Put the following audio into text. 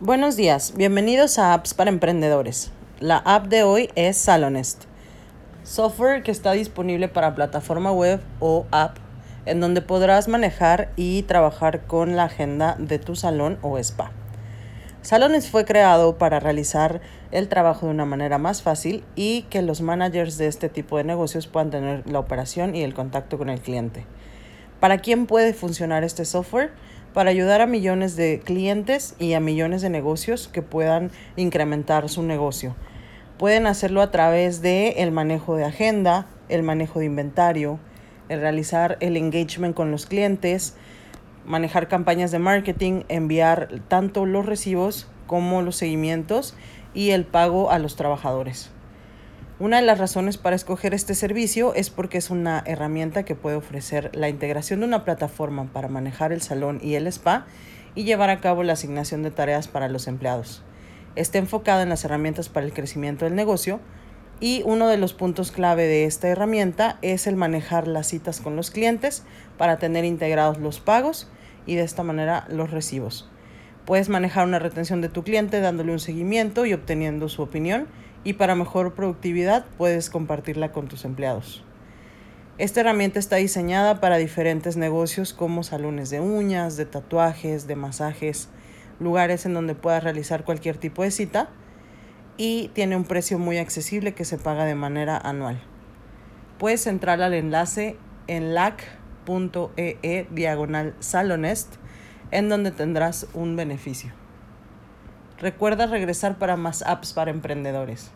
Buenos días, bienvenidos a Apps para Emprendedores. La app de hoy es Salonest, software que está disponible para plataforma web o app, en donde podrás manejar y trabajar con la agenda de tu salón o spa. Salonest fue creado para realizar el trabajo de una manera más fácil y que los managers de este tipo de negocios puedan tener la operación y el contacto con el cliente. ¿Para quién puede funcionar este software? para ayudar a millones de clientes y a millones de negocios que puedan incrementar su negocio. Pueden hacerlo a través de el manejo de agenda, el manejo de inventario, el realizar el engagement con los clientes, manejar campañas de marketing, enviar tanto los recibos como los seguimientos y el pago a los trabajadores. Una de las razones para escoger este servicio es porque es una herramienta que puede ofrecer la integración de una plataforma para manejar el salón y el spa y llevar a cabo la asignación de tareas para los empleados. Está enfocada en las herramientas para el crecimiento del negocio y uno de los puntos clave de esta herramienta es el manejar las citas con los clientes para tener integrados los pagos y de esta manera los recibos. Puedes manejar una retención de tu cliente dándole un seguimiento y obteniendo su opinión y para mejor productividad puedes compartirla con tus empleados. Esta herramienta está diseñada para diferentes negocios como salones de uñas, de tatuajes, de masajes, lugares en donde puedas realizar cualquier tipo de cita y tiene un precio muy accesible que se paga de manera anual. Puedes entrar al enlace en lac.ee e diagonal salonest en donde tendrás un beneficio. Recuerda regresar para más apps para emprendedores.